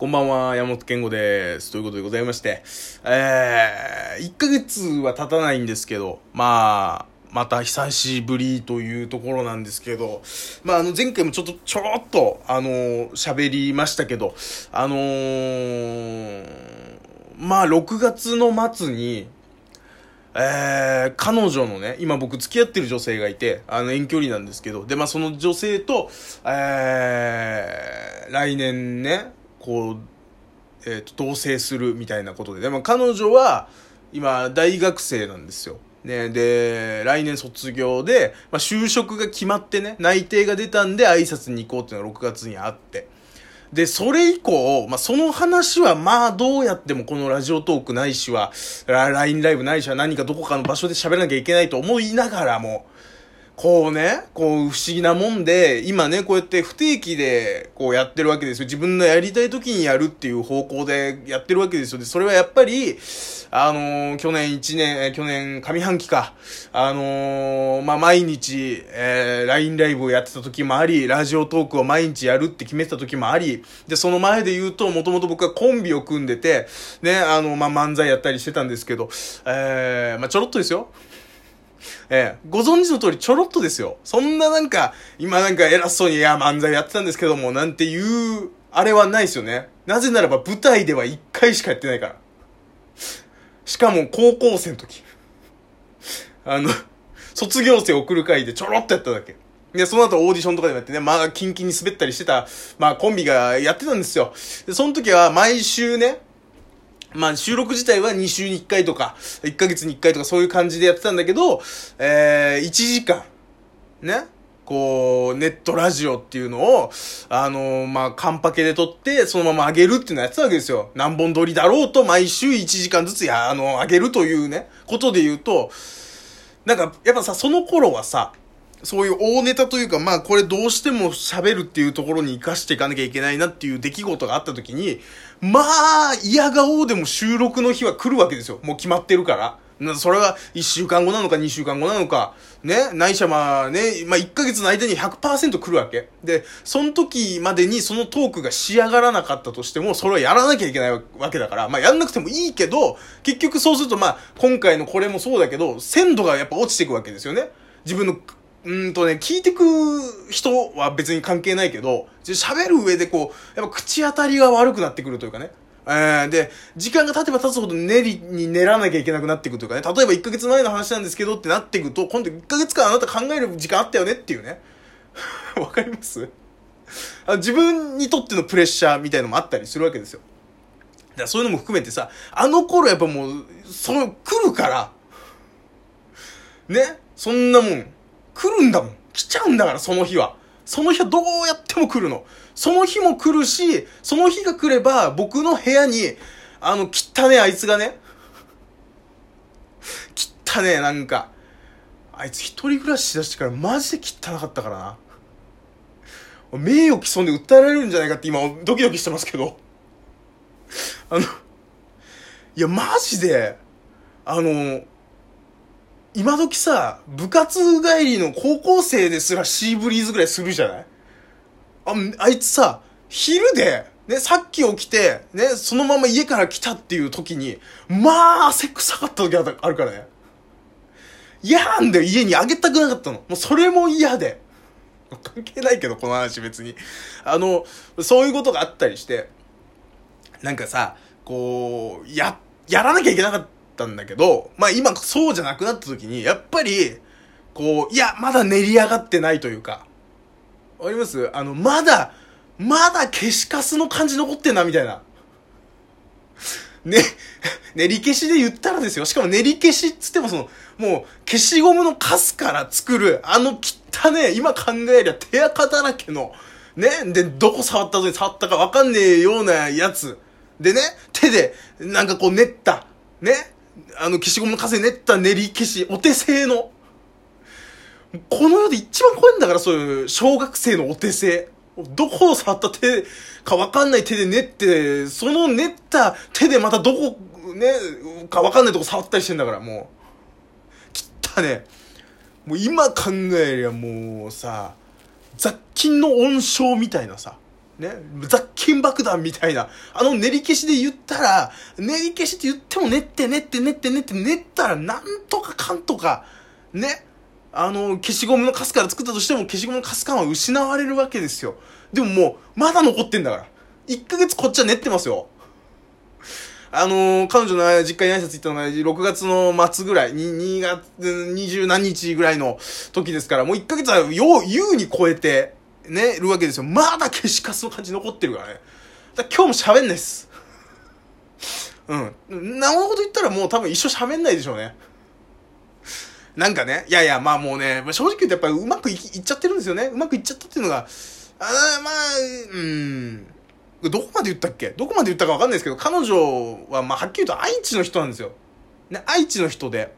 こんばんは、山本健吾です。ということでございまして、えー、1ヶ月は経たないんですけど、まあ、また久しぶりというところなんですけど、まあ、あの、前回もちょっと、ちょろっと、あのー、喋りましたけど、あのー、まあ、6月の末に、えー、彼女のね、今僕付き合ってる女性がいて、あの遠距離なんですけど、で、まあその女性と、えー、来年ね、こう、えっ、ー、と、同棲するみたいなことで、でも彼女は今大学生なんですよ。ね、で、来年卒業で、まあ、就職が決まってね、内定が出たんで挨拶に行こうっていうのが6月にあって。で、それ以降、まあ、その話は、まあ、どうやってもこのラジオトークないしは、LINE ライブないしは何かどこかの場所で喋らなきゃいけないと思いながらも、こうね、こう不思議なもんで、今ね、こうやって不定期でこうやってるわけですよ。自分のやりたい時にやるっていう方向でやってるわけですよ。で、それはやっぱり、あのー、去年1年、去年上半期か、あのー、まあ、毎日、えー、LINE ライブをやってた時もあり、ラジオトークを毎日やるって決めてた時もあり、で、その前で言うと、もともと僕はコンビを組んでて、ね、あの、まあ、漫才やったりしてたんですけど、えー、まあ、ちょろっとですよ。ええ、ご存知の通りちょろっとですよ。そんななんか、今なんか偉そうに、いや、漫才やってたんですけども、なんていう、あれはないですよね。なぜならば舞台では一回しかやってないから。しかも高校生の時。あの、卒業生送る会でちょろっとやっただけ。で、その後オーディションとかでもやってね、まあ、キンキンに滑ったりしてた、まあ、コンビがやってたんですよ。で、その時は毎週ね、まあ収録自体は2週に1回とか、1ヶ月に1回とかそういう感じでやってたんだけど、えー、1時間、ね、こう、ネットラジオっていうのを、あのー、まあ、カンパケで撮って、そのまま上げるっていうのをやってたわけですよ。何本撮りだろうと、毎週1時間ずつや、あの、上げるというね、ことで言うと、なんか、やっぱさ、その頃はさ、そういう大ネタというか、まあこれどうしても喋るっていうところに活かしていかなきゃいけないなっていう出来事があった時に、まあ、嫌顔でも収録の日は来るわけですよ。もう決まってるから。それは1週間後なのか2週間後なのか、ね、ないしはまあね、まあ1ヶ月の間に100%来るわけ。で、その時までにそのトークが仕上がらなかったとしても、それはやらなきゃいけないわけだから、まあやんなくてもいいけど、結局そうするとまあ今回のこれもそうだけど、鮮度がやっぱ落ちていくわけですよね。自分のうんとね、聞いてく人は別に関係ないけど、喋る上でこう、やっぱ口当たりが悪くなってくるというかね。えー、で、時間が経てば経つほど練りに練らなきゃいけなくなっていくというかね。例えば1ヶ月前の話なんですけどってなっていくと、今度1ヶ月間あなた考える時間あったよねっていうね。わかります？あ自分にとってのプレッシャーみたいのもあったりするわけですよ。だからそういうのも含めてさ、あの頃やっぱもう、その、来るから、ね、そんなもん、来るんだもん。来ちゃうんだから、その日は。その日はどうやっても来るの。その日も来るし、その日が来れば、僕の部屋に、あの、汚ねあいつがね、汚ねなんか、あいつ一人暮らししだしてからマジで汚かったからな。名誉毀損で訴えられるんじゃないかって今ドキドキしてますけど。あの、いや、マジで、あの、今時さ、部活帰りの高校生ですらシーブリーズぐらいするじゃない？あ、あいつさ、昼で、ね、さっき起きて、ね、そのまま家から来たっていう時に、まあ、汗臭かった時あるからね。嫌なんだよ、家にあげたくなかったの。もうそれも嫌で。関係ないけど、この話別に。あの、そういうことがあったりして、なんかさ、こう、や、やらなきゃいけなかった。ったんだけど、まあ今そうじゃなくなった時に、やっぱり、こう、いや、まだ練り上がってないというか、わかります？あの、まだ、まだ消しカスの感じ残ってんな、みたいな。ね、練り消しで言ったらですよ。しかも練り消しっつってもその、もう消しゴムのカスから作る、あの汚ね、今考えりゃ手垢だらけの、ね、で、どこ触った時に触ったかわかんねえようなやつ。でね、手で、なんかこう練った、ね、あの、消しゴムの風練った練り消し、お手製の。この世で一番怖いんだから、そういう小学生のお手製。どこを触った手かわかんない手で練って、その練った手でまたどこ、ね、かわかんないとこ触ったりしてんだから、もう。きったね。もう今考えりゃもうさ、雑菌の温床みたいなさ、ね、雑菌爆弾みたいな、あの練り消しで言ったら、練り消しって言っても練って練って練って練って練ったらなんとかかんとか、ね、あの、消しゴムのカスから作ったとしても消しゴムのカス感は失われるわけですよ。でももう、まだ残ってんだから。1ヶ月こっちは練ってますよ。あのー、彼女の実家に挨拶行ったのが6月の末ぐらい、2月、20何日ぐらいの時ですから、もう1ヶ月はよう、優に超えて、ね、るわけですよ。まだ消しカスの感じ残ってるからね。だら今日も喋んないっす。うん。なおこと言ったらもう多分一生喋んないでしょうね。なんかね、いやいや、まあもうね、正直言うとやっぱりうまくいいっちゃってるんですよね。うまくいっちゃったっていうのが、あまあ、うん。どこまで言ったっけ？どこまで言ったかわかんないですけど、彼女は、まあ、はっきり言うと愛知の人なんですよ。ね、愛知の人で。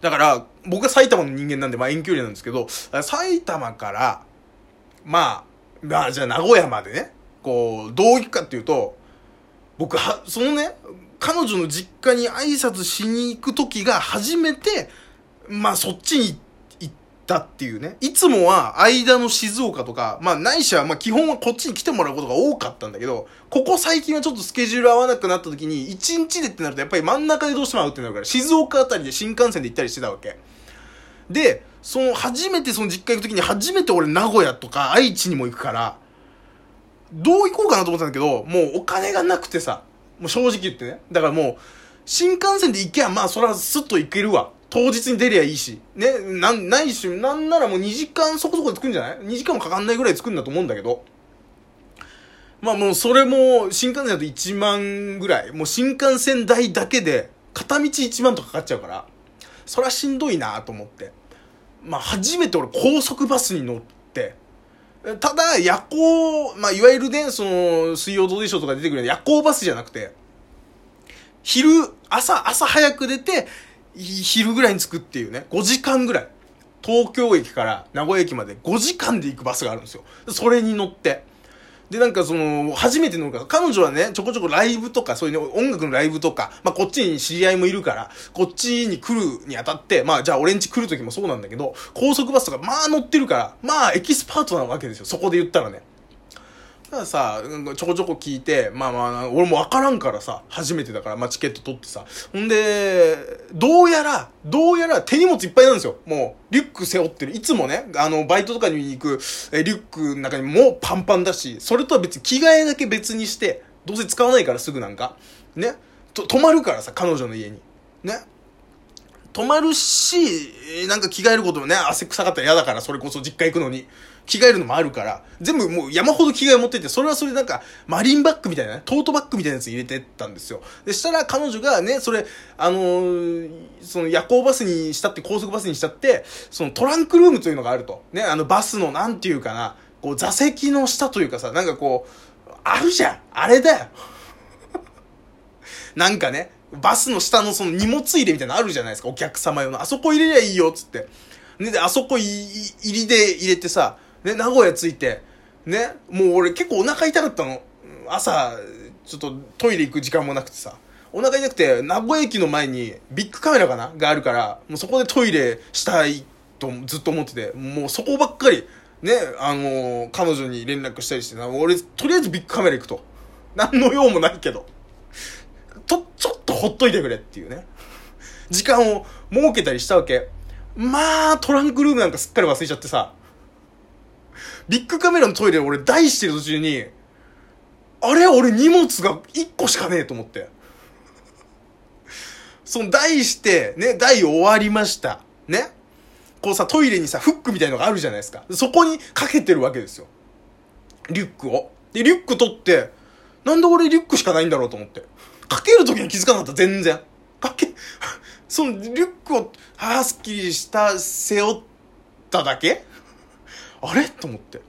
だから、僕は埼玉の人間なんで、まあ遠距離なんですけど、埼玉から、まあ、まあじゃあ名古屋までね、こう、どう行くかっていうと、僕は、そのね、彼女の実家に挨拶しに行く時が初めて、まあそっちに行っ、たっていうね。いつもは間の静岡とか、まあないしは、まあ基本はこっちに来てもらうことが多かったんだけど、ここ最近はちょっとスケジュール合わなくなった時に、1日でってなるとやっぱり真ん中でどうしても会うってなるから、静岡あたりで新幹線で行ったりしてたわけ。で、その初めてその実家行く時に初めて俺名古屋とか愛知にも行くから、どう行こうかなと思ったんだけど、もうお金がなくてさ、もう正直言ってね。だからもう、新幹線で行けばまあそれはスッと行けるわ。当日に出りゃいいし。ね、な、ないし、なんならもう2時間そこそこで着くんじゃない ?2 時間もかかんないぐらい着くんだと思うんだけど。まあもうそれも、新幹線だと1万ぐらい。もう新幹線代だけで、片道1万とかかかっちゃうから、それはしんどいなと思って。まあ初めて俺高速バスに乗って、ただ夜行、まあいわゆるね、その、水曜どうでしょうとか出てくる夜行バスじゃなくて、昼、朝、朝早く出て、昼ぐらいに着くっていうね、5時間ぐらい。東京駅から名古屋駅まで5時間で行くバスがあるんですよ。それに乗って。で、なんかその、初めてのか、彼女はね、ちょこちょこライブとか、そういう、ね、音楽のライブとか、まあこっちに知り合いもいるから、こっちに来るにあたって、まあじゃあ俺んち来る時もそうなんだけど、高速バスとかまあ乗ってるから、まあエキスパートなわけですよ。そこで言ったらね。たださ、ちょこちょこ聞いて、まあまあ、俺もわからんからさ、初めてだから、まあチケット取ってさ。ほんで、どうやら、どうやら手荷物いっぱいなんですよ。もう、リュック背負ってる。いつもね、あの、バイトとかに行く、えリュックの中にもパンパンだし、それとは別に着替えだけ別にして、どうせ使わないからすぐなんか。ね。と、泊まるからさ、彼女の家に。ね。泊まるし、なんか着替えることもね、汗臭かったら嫌だから、それこそ実家行くのに。着替えるのもあるから、全部もう山ほど着替え持ってて、それはそれなんか、マリンバッグみたいなね、トートバッグみたいなやつ入れてったんですよ。で、したら彼女がね、それ、あのー、その夜行バスにしたって、高速バスにしたって、そのトランクルームというのがあると。ね、あのバスのなんていうかな、こう座席の下というかさ、なんかこう、あるじゃんあれだよなんかね、バスの下のその荷物入れみたいなのあるじゃないですか、お客様用の。あそこ入れりゃいいよ、つって。ね、で、あそこ入りで入れてさ、ね、名古屋着いて、ね、もう俺結構お腹痛かったの。朝、ちょっとトイレ行く時間もなくてさ。お腹痛くて、名古屋駅の前にビッグカメラかな？があるから、もうそこでトイレしたいとずっと思ってて、もうそこばっかり、ね、あのー、彼女に連絡したりして、俺、とりあえずビッグカメラ行くと。何の用もないけど。ほっといてくれっていうね。時間を設けたりしたわけ。まあ、トランクルームなんかすっかり忘れちゃってさ。ビッグカメラのトイレ俺台してる途中に、あれ俺荷物が1個しかねえと思って。その台して、ね、台終わりました。ね。こうさ、トイレにさ、フックみたいのがあるじゃないですか。そこにかけてるわけですよ。リュックを。で、リュック取って、なんで俺リュックしかないんだろうと思って。かけるときに気づかなかった、全然。かけ、そのリュックを、ああ、すっきりした、背負っただけ？あれ？と思って。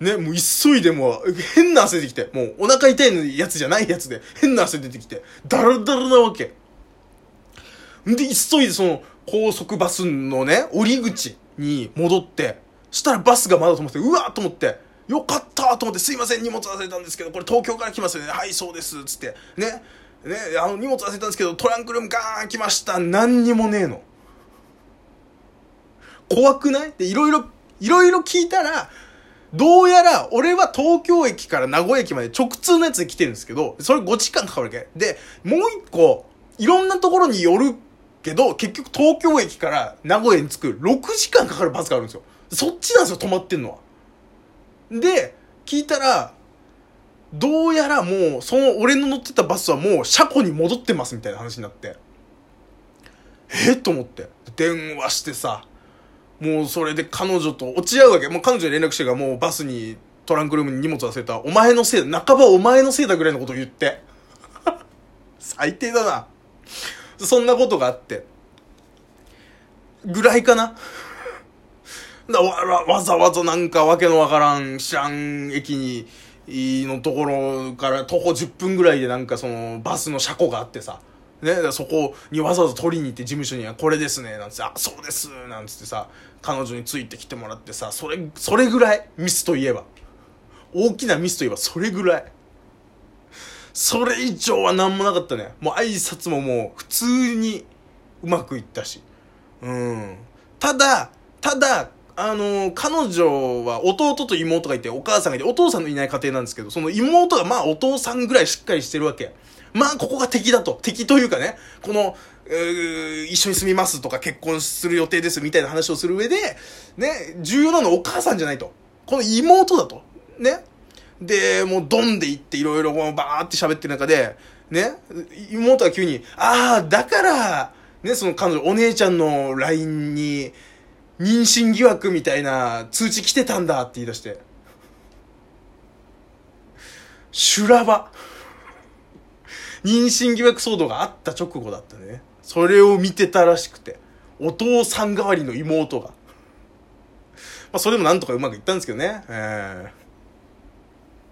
ね、もう急いでもう、変な汗出てきて、もうお腹痛いのやつじゃないやつで、変な汗出てきて、ダラダラなわけ。んで、急いでその、高速バスのね、降り口に戻って、したらバスがまだと思って、うわーと思って、よかったと思って、すいません、荷物忘れたんですけど、これ東京から来ますよね。はい、そうです、つって。ね。ね、あの、荷物忘れたんですけど、トランクルームガーン来ました。何にもねえの。怖くない？で、いろいろいろいろ聞いたら、どうやら、俺は東京駅から名古屋駅まで直通のやつで来てるんですけど、それ5時間かかるわけ。で、もう一個、いろんなところに寄るけど、結局東京駅から名古屋に着く6時間かかるバスがあるんですよ。そっちなんですよ、止まってんのは。で、聞いたら、どうやらもう、その俺の乗ってたバスはもう車庫に戻ってますみたいな話になって。えと思って。電話してさ、もうそれで彼女と落ち合うわけ。もう彼女に連絡してからもうバスにトランクルームに荷物忘れた。お前のせいだ。半ばお前のせいだぐらいのことを言って。最低だな。そんなことがあって。ぐらいかな。だわわざわざなんかわけのわからん、知らん駅に、のところから徒歩10分ぐらいでなんかそのバスの車庫があってさ。ね、そこにわざわざ取りに行って事務所にはこれですね、なんつって、あ、そうです、なんつってさ、彼女についてきてもらってさ、それ、それぐらい、ミスといえば。大きなミスといえばそれぐらい。それ以上は何もなかったね。もう挨拶ももう普通にうまくいったし。うん。ただ、ただ、あの、彼女は弟と妹がいて、お母さんがいて、お父さんのいない家庭なんですけど、その妹がまあお父さんぐらいしっかりしてるわけ。まあここが敵だと。敵というかね、この、一緒に住みますとか結婚する予定ですみたいな話をする上で、ね、重要なのはお母さんじゃないと。この妹だと。ね。で、もうドンで行っていろいろバーって喋ってる中で、ね、妹が急に、ああ、だから、ね、その彼女、お姉ちゃんの LINE に、妊娠疑惑みたいな通知来てたんだって言い出して。修羅場。妊娠疑惑騒動があった直後だったね。それを見てたらしくて。お父さん代わりの妹が。まあ、それもなんとかうまくいったんですけどね。えー